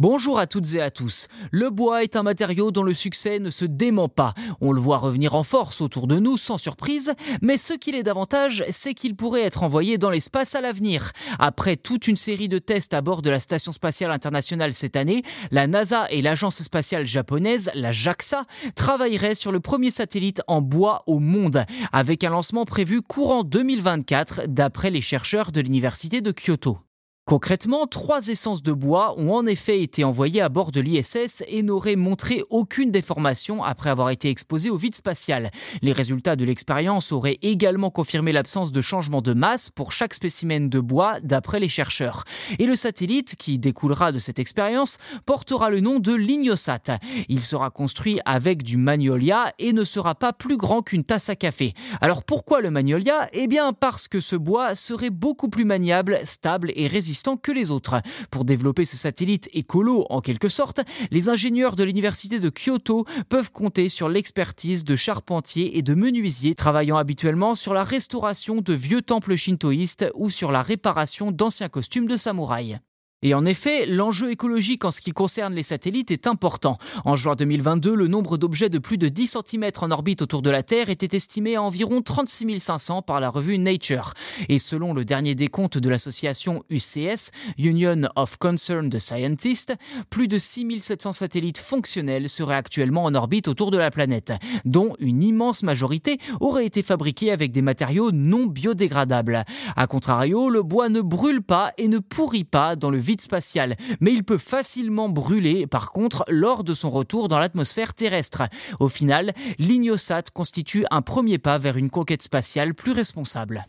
Bonjour à toutes et à tous. Le bois est un matériau dont le succès ne se dément pas. On le voit revenir en force autour de nous sans surprise, mais ce qu'il est davantage, c'est qu'il pourrait être envoyé dans l'espace à l'avenir. Après toute une série de tests à bord de la Station spatiale internationale cette année, la NASA et l'agence spatiale japonaise, la JAXA, travailleraient sur le premier satellite en bois au monde, avec un lancement prévu courant 2024 d'après les chercheurs de l'université de Kyoto. Concrètement, trois essences de bois ont en effet été envoyées à bord de l'ISS et n'auraient montré aucune déformation après avoir été exposées au vide spatial. Les résultats de l'expérience auraient également confirmé l'absence de changement de masse pour chaque spécimen de bois d'après les chercheurs. Et le satellite qui découlera de cette expérience portera le nom de Lignosat. Il sera construit avec du magnolia et ne sera pas plus grand qu'une tasse à café. Alors pourquoi le magnolia? Eh bien parce que ce bois serait beaucoup plus maniable, stable et résistant que les autres. Pour développer ce satellite écolo en quelque sorte, les ingénieurs de l'université de Kyoto peuvent compter sur l'expertise de charpentiers et de menuisiers travaillant habituellement sur la restauration de vieux temples shintoïstes ou sur la réparation d'anciens costumes de samouraï. Et en effet, l'enjeu écologique en ce qui concerne les satellites est important. En juin 2022, le nombre d'objets de plus de 10 cm en orbite autour de la Terre était estimé à environ 36 500 par la revue Nature. Et selon le dernier décompte de l'association UCS, Union of Concerned Scientists, plus de 6 700 satellites fonctionnels seraient actuellement en orbite autour de la planète, dont une immense majorité aurait été fabriquée avec des matériaux non biodégradables. A contrario, le bois ne brûle pas et ne pourrit pas dans le spatial, mais il peut facilement brûler par contre lors de son retour dans l'atmosphère terrestre. Au final, l'Ignosat constitue un premier pas vers une conquête spatiale plus responsable.